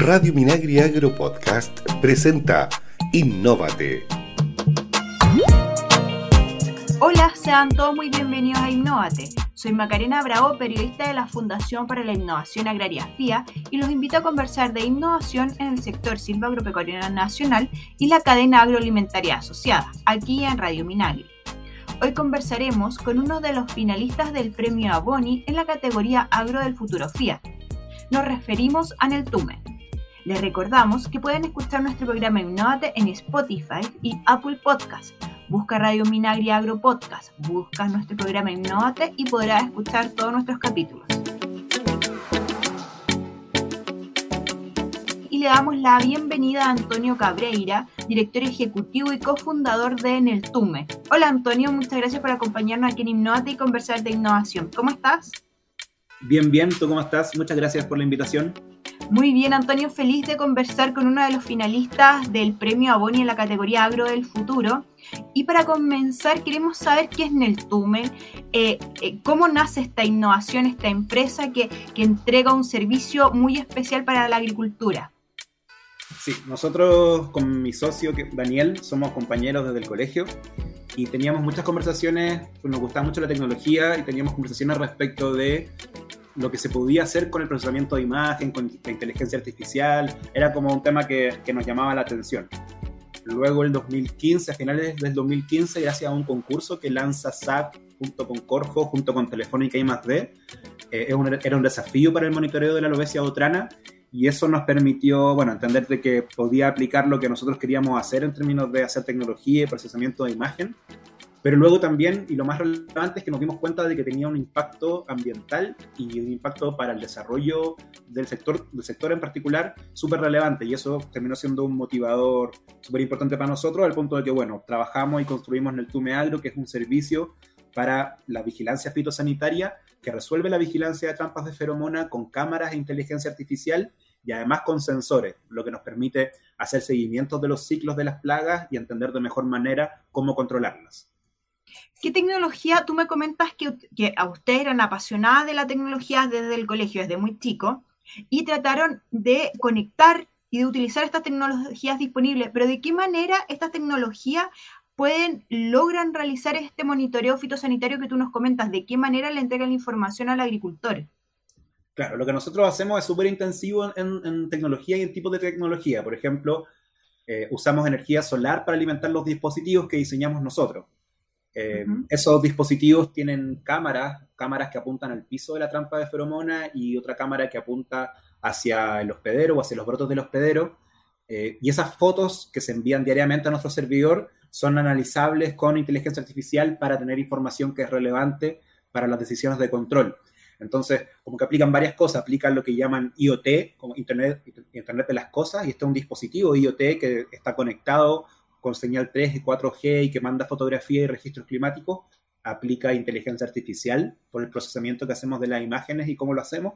Radio Minagri Agro Podcast presenta Innóvate. Hola, sean todos muy bienvenidos a Innóvate. Soy Macarena Bravo, periodista de la Fundación para la Innovación Agraria FIA, y los invito a conversar de innovación en el sector silvagropecuario nacional y la cadena agroalimentaria asociada, aquí en Radio Minagri. Hoy conversaremos con uno de los finalistas del premio Aboni en la categoría Agro del Futuro FIA. Nos referimos a Neltume. Les recordamos que pueden escuchar nuestro programa Innovate en Spotify y Apple Podcast. Busca Radio Minagri Agro Podcast, busca nuestro programa Innovate y podrás escuchar todos nuestros capítulos. Y le damos la bienvenida a Antonio Cabreira, director ejecutivo y cofundador de Neltume. Hola Antonio, muchas gracias por acompañarnos aquí en Innovate y conversar de innovación. ¿Cómo estás? Bien, bien, ¿tú cómo estás? Muchas gracias por la invitación. Muy bien, Antonio, feliz de conversar con uno de los finalistas del premio Aboni en la categoría Agro del Futuro. Y para comenzar, queremos saber qué es Neltume, eh, eh, cómo nace esta innovación, esta empresa que, que entrega un servicio muy especial para la agricultura. Sí, nosotros con mi socio Daniel somos compañeros desde el colegio y teníamos muchas conversaciones, pues nos gustaba mucho la tecnología y teníamos conversaciones respecto de lo que se podía hacer con el procesamiento de imagen, con la inteligencia artificial, era como un tema que, que nos llamaba la atención. Luego el 2015, a finales del 2015, gracias a un concurso que lanza SAP junto con Corfo, junto con Telefónica y más D, eh, era un desafío para el monitoreo de la lobesia botrana y eso nos permitió, bueno, entender de que podía aplicar lo que nosotros queríamos hacer en términos de hacer tecnología y procesamiento de imagen, pero luego también, y lo más relevante es que nos dimos cuenta de que tenía un impacto ambiental y un impacto para el desarrollo del sector, del sector en particular súper relevante y eso terminó siendo un motivador súper importante para nosotros al punto de que, bueno, trabajamos y construimos en el Tume Agro, que es un servicio para la vigilancia fitosanitaria que resuelve la vigilancia de trampas de feromona con cámaras e inteligencia artificial y además con sensores, lo que nos permite hacer seguimientos de los ciclos de las plagas y entender de mejor manera cómo controlarlas. ¿Qué tecnología? Tú me comentas que, a ustedes eran apasionadas de la tecnología desde el colegio, desde muy chico, y trataron de conectar y de utilizar estas tecnologías disponibles, pero ¿de qué manera estas tecnologías pueden, logran realizar este monitoreo fitosanitario que tú nos comentas? ¿De qué manera le entregan la información al agricultor? Claro, lo que nosotros hacemos es súper intensivo en, tecnología y en tipos de tecnología. Por ejemplo, eh, usamos energía solar para alimentar los dispositivos que diseñamos nosotros. Eh, esos dispositivos tienen cámaras, cámaras que apuntan al piso de la trampa de feromona y otra cámara que apunta hacia el hospedero o hacia los brotos del hospedero. Eh, y esas fotos que se envían diariamente a nuestro servidor son analizables con inteligencia artificial para tener información que es relevante para las decisiones de control. Entonces, como que aplican varias cosas, aplican lo que llaman IoT, como Internet, Internet de las Cosas, y este es un dispositivo IoT que está conectado con señal 3 y 4G y que manda fotografía y registros climáticos, aplica inteligencia artificial por el procesamiento que hacemos de las imágenes y cómo lo hacemos,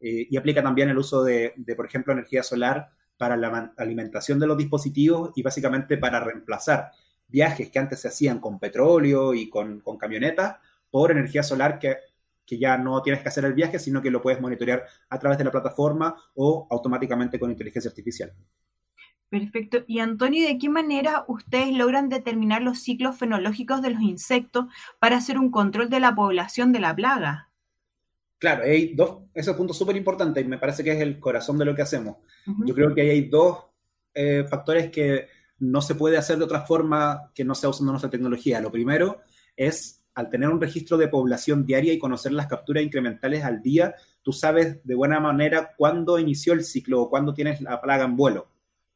eh, y aplica también el uso de, por ejemplo, energía solar para la alimentación de los dispositivos y básicamente para reemplazar viajes que antes se hacían con petróleo y con, con camionetas por energía solar que, que, ya no tienes que hacer el viaje, sino que lo puedes monitorear a través de la plataforma o automáticamente con inteligencia artificial. Perfecto. Y Antonio, ¿de qué manera ustedes logran determinar los ciclos fenológicos de los insectos para hacer un control de la población de la plaga? Claro, hay dos, ese punto súper importante y me parece que es el corazón de lo que hacemos. Yo creo que hay dos eh, factores que no se puede hacer de otra forma que no sea usando nuestra tecnología. Lo primero es, al tener un registro de población diaria y conocer las capturas incrementales al día, tú sabes de buena manera cuándo inició el ciclo o cuándo tienes la plaga en vuelo.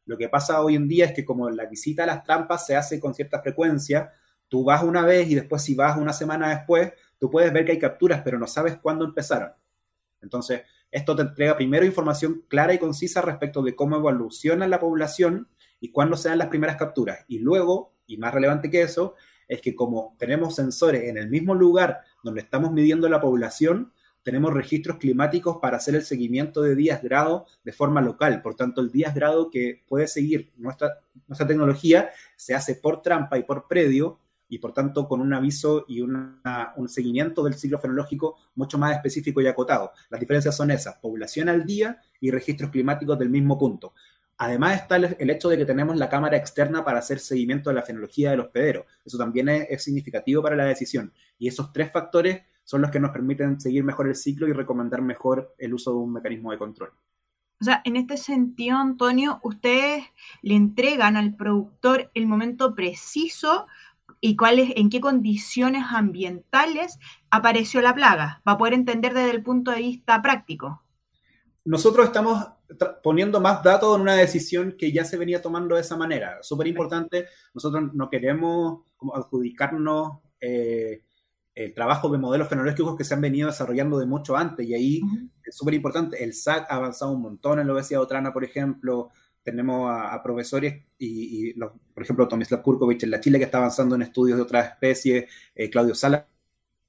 Lo que pasa hoy en día es que como la visita a las trampas se hace con cierta frecuencia, tú vas una vez y después si vas una semana después, tú puedes ver que hay capturas, pero no sabes cuándo empezaron. Entonces, esto te entrega primero información clara y concisa respecto de cómo evoluciona la población y cuándo se dan las primeras capturas. Y luego, y más relevante que eso, es que como tenemos sensores en el mismo lugar donde estamos midiendo la población, tenemos registros climáticos para hacer el seguimiento de días grado de forma local. Por tanto, el días grado que puede seguir nuestra, tecnología se hace por trampa y por predio y por tanto con un aviso y un seguimiento del ciclo fenológico mucho más específico y acotado. Las diferencias son esas, población al día y registros climáticos del mismo punto. Además está el, hecho de que tenemos la cámara externa para hacer seguimiento de la fenología de los pederos. Eso también es, significativo para la decisión. Y esos tres factores son los que nos permiten seguir mejor el ciclo y recomendar mejor el uso de un mecanismo de control. O sea, en este sentido, Antonio, ustedes le entregan al productor el momento preciso y cuáles, en qué condiciones ambientales apareció la plaga, para poder entender desde el punto de vista práctico. Nosotros estamos poniendo más datos en una decisión que ya se venía tomando de esa manera. Súper importante, nosotros no queremos como adjudicarnos eh, el trabajo de modelos fenológicos que se han venido desarrollando de mucho antes, y ahí es súper importante, el SAC ha avanzado un montón en la obesidad otrana, por ejemplo, tenemos a, profesores y, por ejemplo, Tomislav Kurkovich en la Chile que está avanzando en estudios de otras especies, eh, Claudio Sala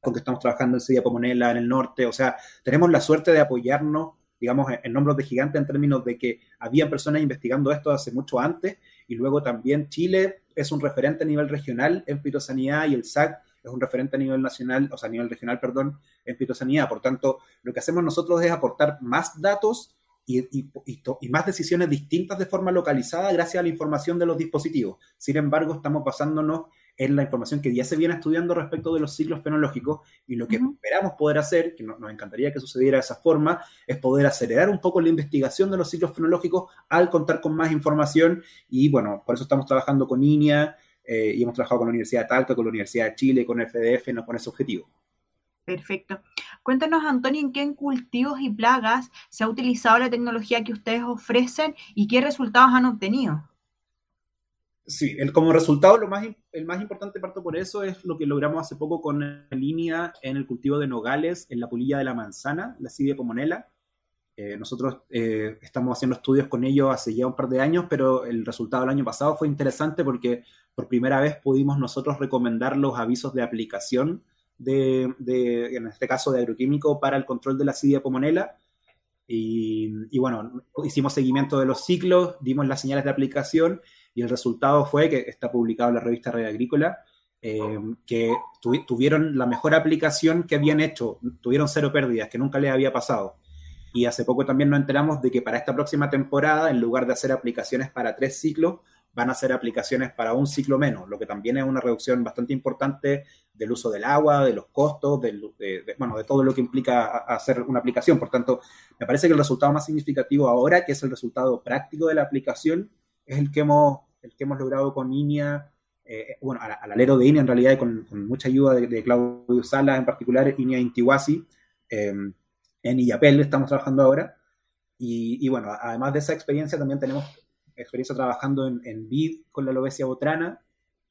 con que estamos trabajando en Sedia Pomonela en el norte, o sea, tenemos la suerte de apoyarnos digamos, en, nombres de gigante en términos de que había personas investigando esto hace mucho antes y luego también Chile es un referente a nivel regional en fitosanidad y el SAC es un referente a nivel nacional, o sea, a nivel regional, perdón, en fitosanidad. Por tanto, lo que hacemos nosotros es aportar más datos y, y, y, más decisiones distintas de forma localizada gracias a la información de los dispositivos. Sin embargo, estamos basándonos en la información que ya se viene estudiando respecto de los ciclos fenológicos y lo que esperamos poder hacer, que nos encantaría que sucediera de esa forma, es poder acelerar un poco la investigación de los ciclos fenológicos al contar con más información y bueno, por eso estamos trabajando con INIA eh, y hemos trabajado con la Universidad de Talca, con la Universidad de Chile, con el FDF, con ese objetivo. Perfecto. Cuéntanos, Antonio, en qué cultivos y plagas se ha utilizado la tecnología que ustedes ofrecen y qué resultados han obtenido. Sí, el, como resultado, lo más, el más importante, parto por eso, es lo que logramos hace poco con la línea en el cultivo de nogales en la polilla de la manzana, la Cidia pomonela. Eh, nosotros eh, estamos haciendo estudios con ellos hace ya un par de años, pero el resultado del año pasado fue interesante porque por primera vez pudimos nosotros recomendar los avisos de aplicación de, en este caso, de agroquímico para el control de la Cidia pomonela. Y, y, bueno, hicimos seguimiento de los ciclos, dimos las señales de aplicación y el resultado fue que está publicado en la revista Red Agrícola, eh, que tuvieron la mejor aplicación que habían hecho, tuvieron cero pérdidas, que nunca les había pasado. Y hace poco también nos enteramos de que para esta próxima temporada, en lugar de hacer aplicaciones para tres ciclos, van a hacer aplicaciones para un ciclo menos, lo que también es una reducción bastante importante del uso del agua, de los costos, de, bueno, de todo lo que implica hacer una aplicación. Por tanto, me parece que el resultado más significativo ahora, que es el resultado práctico de la aplicación, es el que hemos el que hemos logrado con INIA, eh, bueno, al, alero de INIA en realidad, con, con mucha ayuda de, Claudio Sala en particular, INIA Intihuasi, em, en IAPEL estamos trabajando ahora. Y, bueno, además de esa experiencia, también tenemos experiencia trabajando en, en BID con la lobesia botrana,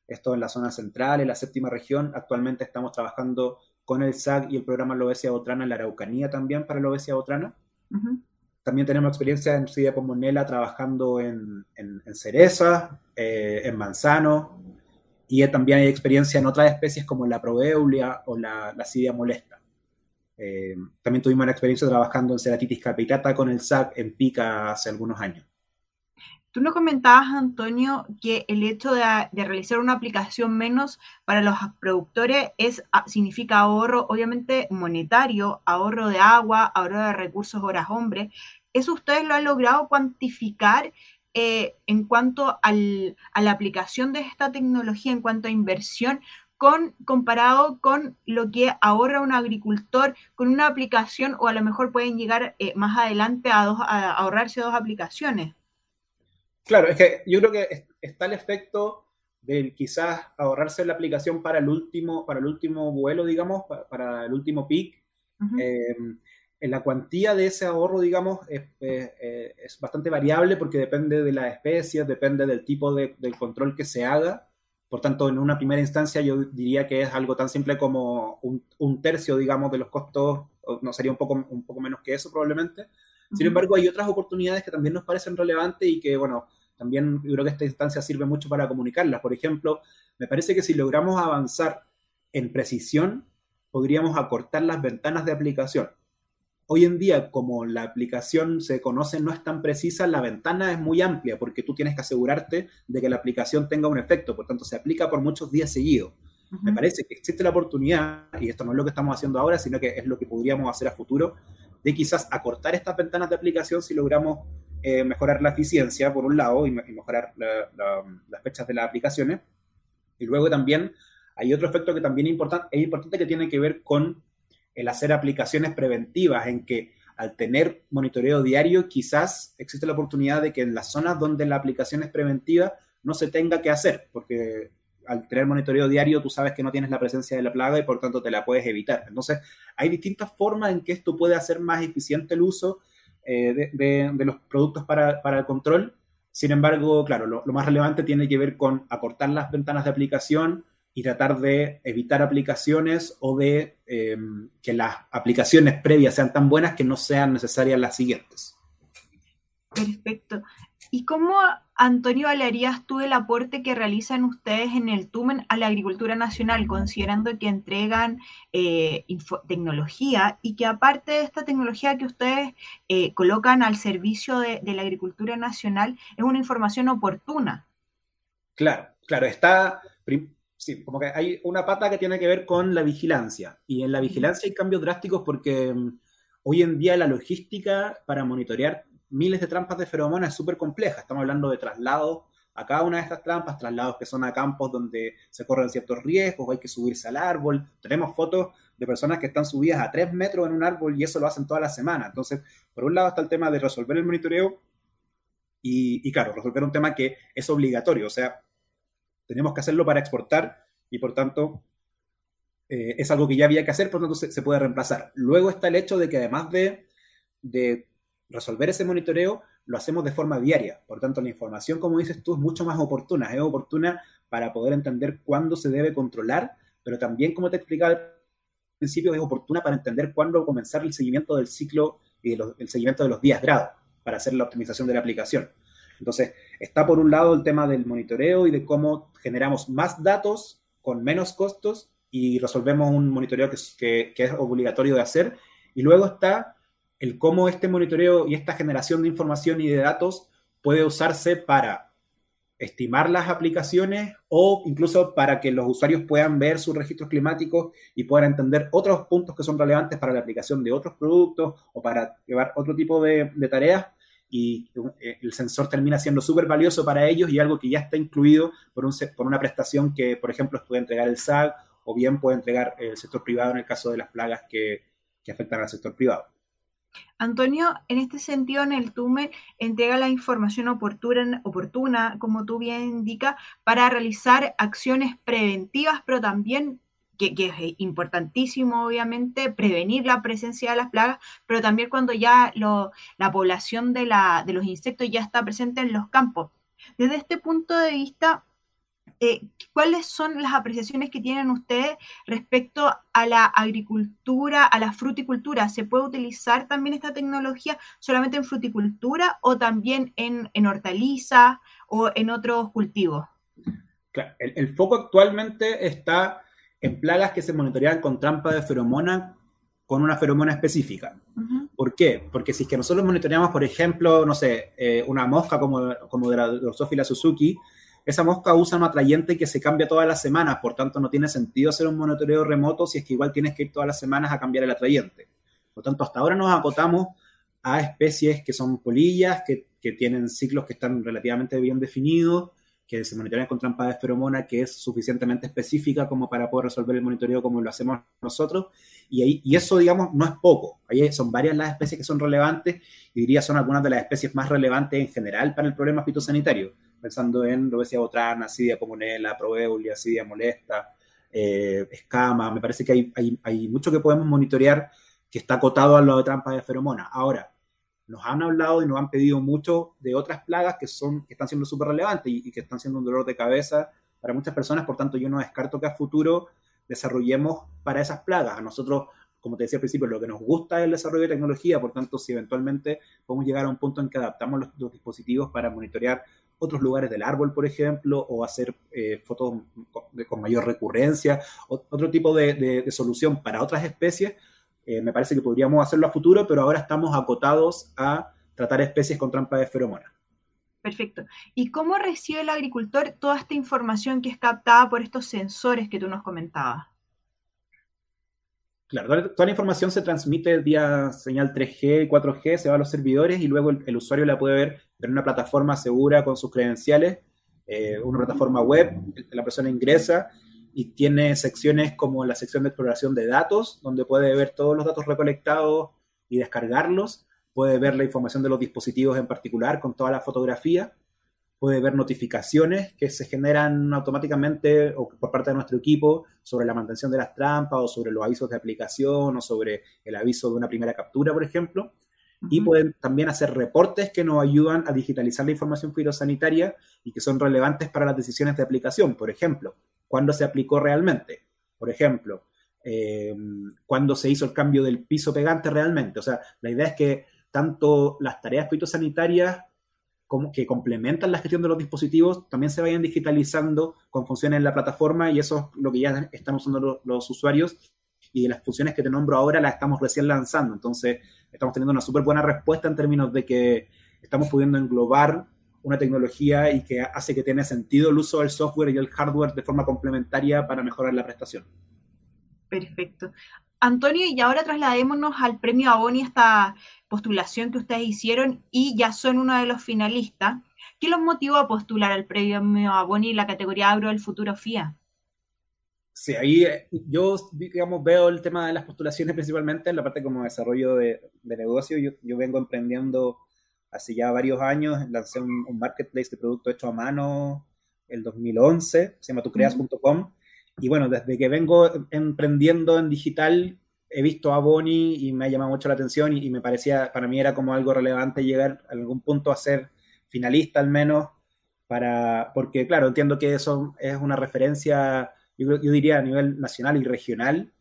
esto en la zona central, en la séptima región. Actualmente estamos trabajando con el SAC y el programa Lobesia Botrana en la Araucanía también para Lobesia Botrana. También tenemos experiencia en Ciudad Pomonela trabajando en, en, cereza, eh, en manzano, y también hay experiencia en otras especies como la proveulia o la, la molesta. Eh, también tuvimos la experiencia trabajando en Ceratitis capitata con el SAC en Pica hace algunos años. Tú nos comentabas, Antonio, que el hecho de, de, realizar una aplicación menos para los productores es, ah, significa ahorro, obviamente, monetario, ahorro de agua, ahorro de recursos horas hombre. ¿Eso ustedes lo han logrado cuantificar eh, en cuanto a la aplicación de esta tecnología, en cuanto a inversión? Con, comparado con lo que ahorra un agricultor con una aplicación o a lo mejor pueden llegar eh, más adelante a, a ahorrarse dos aplicaciones. Claro, es que yo creo que está el efecto del quizás ahorrarse la aplicación para el último, para el último vuelo, digamos, para, el último peak. Em, en la cuantía de ese ahorro, digamos, es, bastante variable porque depende de las especies, depende del tipo de, del control que se haga. Por tanto, en una primera instancia yo diría que es algo tan simple como un, un tercio, digamos, de los costos, no sería un poco, un poco menos que eso probablemente. Sin embargo, hay otras oportunidades que también nos parecen relevantes y que, bueno, también yo creo que esta instancia sirve mucho para comunicarlas. Por ejemplo, me parece que si logramos avanzar en precisión, podríamos acortar las ventanas de aplicación. Hoy en día, como la aplicación se conoce no es tan precisa, la ventana es muy amplia porque tú tienes que asegurarte de que la aplicación tenga un efecto, por tanto se aplica por muchos días seguidos. Me parece que existe la oportunidad, y esto no es lo que estamos haciendo ahora, sino que es lo que podríamos hacer a futuro, de quizás acortar estas ventanas de aplicación si logramos eh, mejorar la eficiencia, por un lado, y, mejorar las fechas de las aplicaciones. Y luego también hay otro efecto que también es importante, es importante que tiene que ver con el hacer aplicaciones preventivas, en que al tener monitoreo diario, quizás existe la oportunidad de que en las zonas donde la aplicación es preventiva no se tenga que hacer, porque al tener monitoreo diario tú sabes que no tienes la presencia de la plaga y por tanto te la puedes evitar. Entonces, hay distintas formas en que esto puede hacer más eficiente el uso eh, de, los productos para, el control. Sin embargo, claro, lo, más relevante tiene que ver con acortar las ventanas de aplicación y tratar de evitar aplicaciones o de em, que las aplicaciones previas sean tan buenas que no sean necesarias las siguientes. Perfecto. ¿Y cómo, Antonio, valerías tú el aporte que realizan ustedes en el TUMEN a la agricultura nacional, considerando que entregan eh, tecnología y que aparte de esta tecnología que ustedes eh, colocan al servicio de, la agricultura nacional, es una información oportuna? Claro, claro, está, sí, como que hay una pata que tiene que ver con la vigilancia. Y en la vigilancia hay cambios drásticos porque mm, hoy en día la logística para monitorear miles de trampas de feromonas es súper compleja. Estamos hablando de traslados a cada una de estas trampas, traslados que son a campos donde se corren ciertos riesgos, hay que subirse al árbol. Tenemos fotos de personas que están subidas a tres metros en un árbol y eso lo hacen toda la semana. Entonces, por un lado está el tema de resolver el monitoreo y, claro, resolver un tema que es obligatorio, o sea, tenemos que hacerlo para exportar y por tanto eh, es algo que ya había que hacer, por tanto se, puede reemplazar. Luego está el hecho de que además de, de resolver ese monitoreo lo hacemos de forma diaria. Por tanto, la información, como dices tú, es mucho más oportuna. Es oportuna para poder entender cuándo se debe controlar, pero también, como te explicaba al principio, es oportuna para entender cuándo comenzar el seguimiento del ciclo y el seguimiento de los días grado para hacer la optimización de la aplicación. Entonces, está por un lado el tema del monitoreo y de cómo generamos más datos con menos costos y resolvemos un monitoreo que, es obligatorio de hacer. Y luego está el cómo este monitoreo y esta generación de información y de datos puede usarse para estimar las aplicaciones o incluso para que los usuarios puedan ver sus registros climáticos y puedan entender otros puntos que son relevantes para la aplicación de otros productos o para llevar otro tipo de, tareas y eh, el sensor termina siendo súper valioso para ellos y algo que ya está incluido por, un, por una prestación que, por ejemplo, puede entregar el SAG o bien puede entregar el sector privado en el caso de las plagas que afectan al sector privado. Antonio, en este sentido, en el TUME entrega la información oportuna, oportuna, como tú bien indicas, para realizar acciones preventivas, pero también que, es importantísimo, obviamente, prevenir la presencia de las plagas, pero también cuando ya la población de, la, de los insectos ya está presente en los campos. Desde este punto de vista, eh, ¿cuáles son las apreciaciones que tienen ustedes respecto a la agricultura, a la fruticultura? ¿Se puede utilizar también esta tecnología solamente en fruticultura o también en, en hortalizas o en otros cultivos? el, foco actualmente está en plagas que se monitorean con trampa de feromona con una feromona específica. ¿Por qué? Porque si es que nosotros monitoreamos, por ejemplo, no sé, eh, una mosca como, como de la Drosophila Suzuki, esa mosca usa un atrayente que se cambia todas las semanas, por tanto no tiene sentido hacer un monitoreo remoto si es que igual tienes que ir todas las semanas a cambiar el atrayente. Por tanto, hasta ahora nos acotamos a especies que son polillas, que, tienen ciclos que están relativamente bien definidos, que se monitorean con trampa de feromona que es suficientemente específica como para poder resolver el monitoreo como lo hacemos nosotros. Y, ahí, y eso, digamos, no es poco. Ahí son varias las especies que son relevantes y diría son algunas de las especies más relevantes en general para el problema fitosanitario pensando en Robesia botrana, Acidia comunela, Proeulia, Acidia molesta, eh, escama. Me parece que hay, hay, hay, mucho que podemos monitorear que está acotado a lo de trampas de feromonas. Ahora, nos han hablado y nos han pedido mucho de otras plagas que, son, que están siendo súper relevantes y, que están siendo un dolor de cabeza para muchas personas. Por tanto, yo no descarto que a futuro desarrollemos para esas plagas. A nosotros como te decía al principio, lo que nos gusta es el desarrollo de tecnología, por tanto, si eventualmente podemos llegar a un punto en que adaptamos los dispositivos para monitorear otros lugares del árbol, por ejemplo, o hacer eh, fotos con, mayor recurrencia, otro tipo de, solución para otras especies, eh, me parece que podríamos hacerlo a futuro, pero ahora estamos acotados a tratar especies con trampa de feromona. Perfecto. ¿Y cómo recibe el agricultor toda esta información que es captada por estos sensores que tú nos comentabas? Claro, toda la información se transmite vía señal 3G, 4G, se va a los servidores y luego el, usuario la puede ver en una plataforma segura con sus credenciales, eh, una plataforma web, la persona ingresa y tiene secciones como la sección de exploración de datos, donde puede ver todos los datos recolectados y descargarlos, puede ver la información de los dispositivos en particular con toda la fotografía puede ver notificaciones que se generan automáticamente o por parte de nuestro equipo sobre la mantención de las trampas o sobre los avisos de aplicación o sobre el aviso de una primera captura, por ejemplo. Y pueden también hacer reportes que nos ayudan a digitalizar la información fitosanitaria y que son relevantes para las decisiones de aplicación. Por ejemplo, cuándo se aplicó realmente. Por ejemplo, eh, cuándo se hizo el cambio del piso pegante realmente. O sea, la idea es que tanto las tareas fitosanitarias que complementan la gestión de los dispositivos también se vayan digitalizando con funciones en la plataforma y eso es lo que ya están usando los, usuarios y las funciones que te nombro ahora las estamos recién lanzando. Entonces, estamos teniendo una súper buena respuesta en términos de que estamos pudiendo englobar una tecnología y que hace que tenga sentido el uso del software y el hardware de forma complementaria para mejorar la prestación. Perfecto. Antonio, y ahora trasladémonos al premio Aboni, esta postulación que ustedes hicieron y ya son uno de los finalistas. ¿Qué los motivó a postular al premio Aboni en la categoría Agro del Futuro FIA? Sí, ahí eh, yo, digamos, veo el tema de las postulaciones principalmente en la parte como desarrollo de, negocio. Yo, vengo emprendiendo hace ya varios años, lancé un, marketplace de producto hecho a mano el 2011, se llama tucreas.com. Y bueno, desde que vengo emprendiendo en digital, he visto a Bonnie y me ha llamado mucho la atención y, me parecía, para mí era como algo relevante llegar a algún punto a ser finalista al menos, para, porque claro, entiendo que eso es una referencia, yo diría a nivel nacional y regional,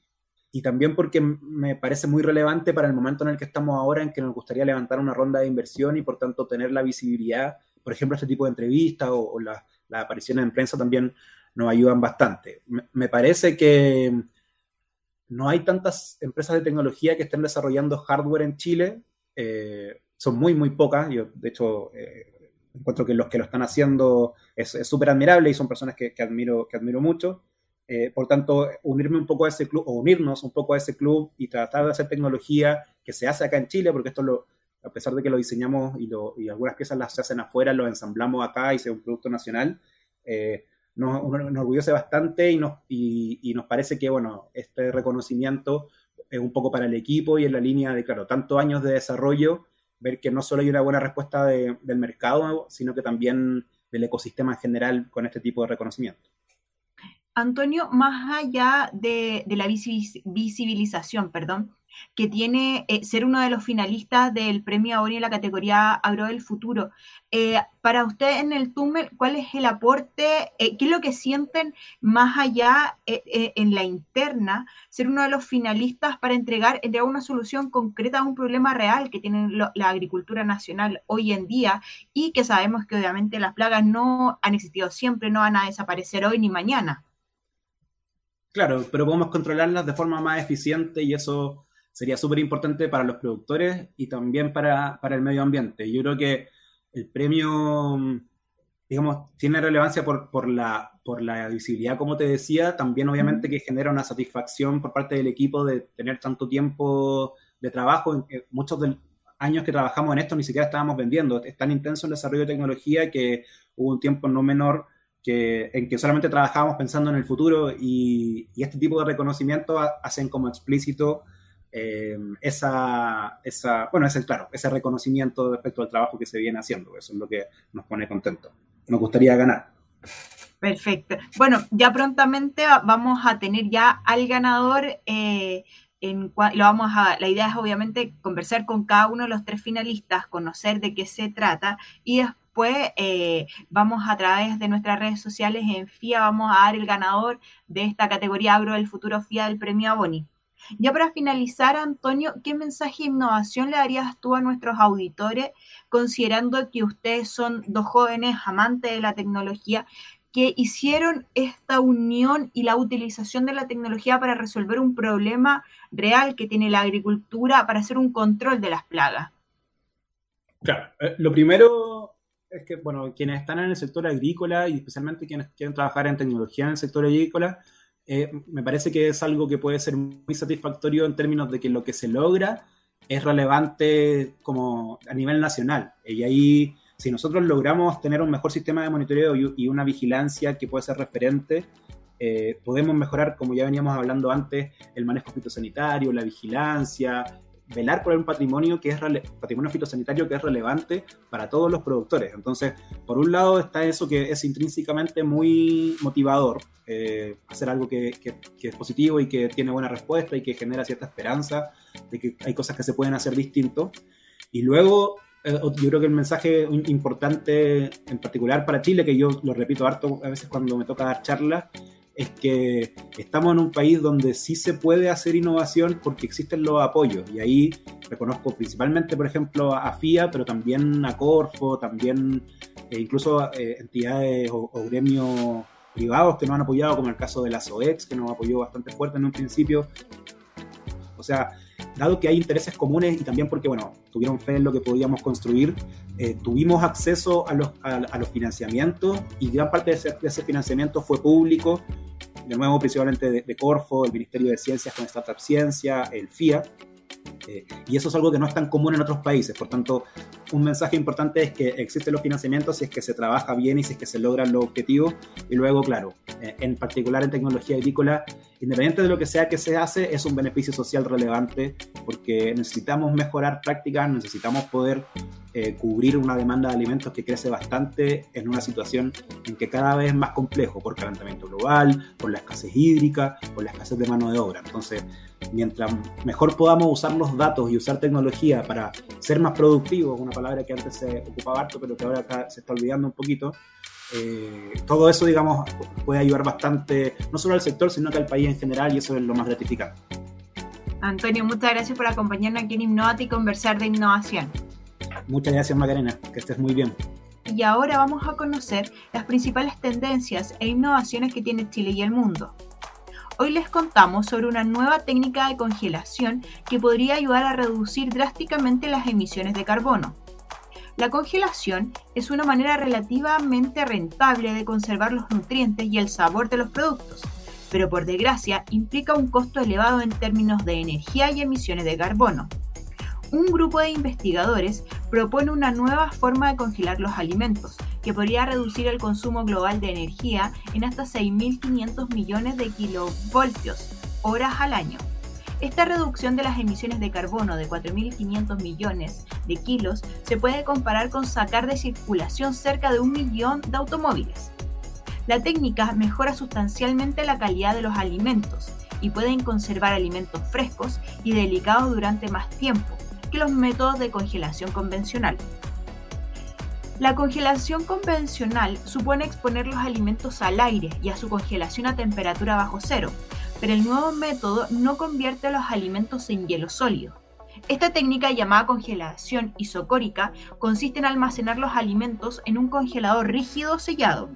y también porque me parece muy relevante para el momento en el que estamos ahora, en que nos gustaría levantar una ronda de inversión y por tanto tener la visibilidad, por ejemplo, este tipo de entrevistas o, las la apariciones en prensa también nos ayudan bastante. Me, parece que no hay tantas empresas de tecnología que estén desarrollando hardware en Chile. Eh, son muy, muy pocas. Yo, de hecho, eh, encuentro que los que lo están haciendo es súper admirable y son personas que, admiro, que admiro mucho. Eh, por tanto, unirme un poco a ese club, o unirnos un poco a ese club y tratar de hacer tecnología que se hace acá en Chile, porque esto lo, a pesar de que lo diseñamos y, lo, y algunas piezas las hacen afuera, lo ensamblamos acá y sea un producto nacional, nos, nos orgullece bastante y nos, y, nos parece que, bueno, este reconocimiento es un poco para el equipo y en la línea de, claro, tantos años de desarrollo, ver que no solo hay una buena respuesta del mercado, sino que también del ecosistema en general con este tipo de reconocimiento. Antonio, más allá de, la visibilización, perdón, que tiene eh, ser uno de los finalistas del premio Aoni en la categoría Agro del Futuro. Eh, para usted en el túnel, ¿cuál es el aporte? Eh, ¿Qué es lo que sienten más allá en la interna, ser uno de los finalistas para entregar, entregar una solución concreta a un problema real que tiene la agricultura nacional hoy en día y que sabemos que obviamente las plagas no han existido siempre, no van a desaparecer hoy ni mañana? Claro, pero podemos controlarlas de forma más eficiente y eso sería súper importante para los productores y también para, el medio ambiente. Yo creo que el premio, digamos, tiene relevancia por, por, la, por la visibilidad, como te decía, también obviamente que genera una satisfacción por parte del equipo de tener tanto tiempo de trabajo. Eh, muchos de años que trabajamos en esto ni siquiera estábamos vendiendo. Es tan intenso el desarrollo de tecnología que hubo un tiempo no menor que, en que solamente trabajábamos pensando en el futuro y, y este tipo de reconocimiento hacen como explícito eh, esa, esa, bueno, ese, claro, ese reconocimiento respecto al trabajo que se viene haciendo. Eso es lo que nos pone contentos. Nos gustaría ganar. Perfecto. Bueno, ya prontamente vamos a tener ya al ganador. Eh, en, lo vamos a, la idea es obviamente conversar con cada uno de los tres finalistas, conocer de qué se trata y después eh, vamos a través de nuestras redes sociales en FIA, vamos a dar el ganador de esta categoría Agro del Futuro FIA del premio Aboni. Ya para finalizar, Antonio, ¿qué mensaje de innovación le darías tú a nuestros auditores, considerando que ustedes son dos jóvenes amantes de la tecnología que hicieron esta unión y la utilización de la tecnología para resolver un problema real que tiene la agricultura, para hacer un control de las plagas? Claro, eh, lo primero es que, bueno, quienes están en el sector agrícola y especialmente quienes quieren trabajar en tecnología en el sector agrícola, eh, me parece que es algo que puede ser muy satisfactorio en términos de que lo que se logra es relevante como a nivel nacional. Y ahí, si nosotros logramos tener un mejor sistema de monitoreo y, una vigilancia que puede ser referente, eh, podemos mejorar, como ya veníamos hablando antes, el manejo fitosanitario, la vigilancia, velar por un patrimonio que es patrimonio fitosanitario que es relevante para todos los productores. Entonces, por un lado está eso que es intrínsecamente muy motivador, eh, hacer algo que, es positivo y que tiene buena respuesta y que genera cierta esperanza de que hay cosas que se pueden hacer distinto. Y luego, eh, yo creo que el mensaje importante en particular para Chile, que yo lo repito harto a veces cuando me toca dar charlas, es que estamos en un país donde sí se puede hacer innovación porque existen los apoyos. Y ahí reconozco principalmente, por ejemplo, a FIA, pero también a Corfo, también eh, incluso eh, entidades o, gremios privados que nos han apoyado, como el caso de la SOEX, que nos apoyó bastante fuerte en un principio. O sea, dado que hay intereses comunes y también porque, bueno, tuvieron fe en lo que podíamos construir, eh, tuvimos acceso a los, a, los, financiamientos y gran parte de ese, de ese, financiamiento fue público, de nuevo principalmente de, Corfo, el Ministerio de Ciencias con Startup Ciencia, el FIA, eh, y eso es algo que no es tan común en otros países. Por tanto, un mensaje importante es que existen los financiamientos si es que se trabaja bien y si es que se logran los objetivos. Y luego, claro, eh, en particular en tecnología agrícola, independiente de lo que sea que se hace, es un beneficio social relevante porque necesitamos mejorar prácticas, necesitamos poder eh, cubrir una demanda de alimentos que crece bastante en una situación en que cada vez es más complejo por calentamiento global, por la escasez hídrica, por la escasez de mano de obra. Entonces, mientras mejor podamos usar los datos y usar tecnología para ser más productivos, una palabra que antes se ocupaba harto, pero que ahora se está olvidando un poquito, eh, todo eso, digamos, puede ayudar bastante, no solo al sector, sino que al país en general, y eso es lo más gratificante. Antonio, muchas gracias por acompañarnos aquí en Innovate y conversar de innovación. Muchas gracias, Macarena, que estés muy bien. Y ahora vamos a conocer las principales tendencias e innovaciones que tiene Chile y el mundo. Hoy les contamos sobre una nueva técnica de congelación que podría ayudar a reducir drásticamente las emisiones de carbono. La congelación es una manera relativamente rentable de conservar los nutrientes y el sabor de los productos, pero por desgracia implica un costo elevado en términos de energía y emisiones de carbono un grupo de investigadores propone una nueva forma de congelar los alimentos, que podría reducir el consumo global de energía en hasta 6.500 millones de kilovoltios horas al año. Esta reducción de las emisiones de carbono de 4.500 millones de kilos se puede comparar con sacar de circulación cerca de un millón de automóviles. La técnica mejora sustancialmente la calidad de los alimentos y pueden conservar alimentos frescos y delicados durante más tiempo, los métodos de congelación convencional. La congelación convencional supone exponer los alimentos al aire y a su congelación a temperatura bajo cero, pero el nuevo método no convierte los alimentos en hielo sólido. Esta técnica llamada congelación isocórica consiste en almacenar los alimentos en un congelador rígido sellado,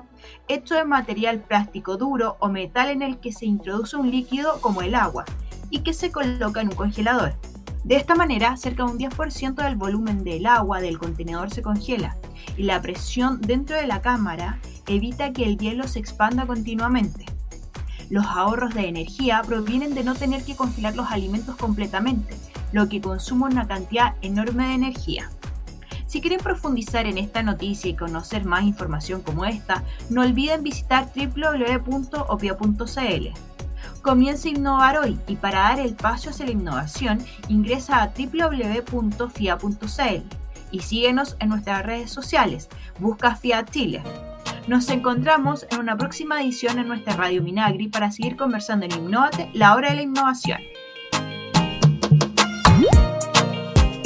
hecho de material plástico duro o metal en el que se introduce un líquido como el agua y que se coloca en un congelador. De esta manera, cerca de un 10% del volumen del agua del contenedor se congela y la presión dentro de la cámara evita que el hielo se expanda continuamente. Los ahorros de energía provienen de no tener que congelar los alimentos completamente, lo que consume una cantidad enorme de energía. Si quieren profundizar en esta noticia y conocer más información como esta, no olviden visitar www.opia.cl. Comienza a innovar hoy y para dar el paso hacia la innovación ingresa a www.fia.cl y síguenos en nuestras redes sociales. Busca Fiat Chile. Nos encontramos en una próxima edición en nuestra Radio Minagri para seguir conversando en Innovate, la hora de la innovación.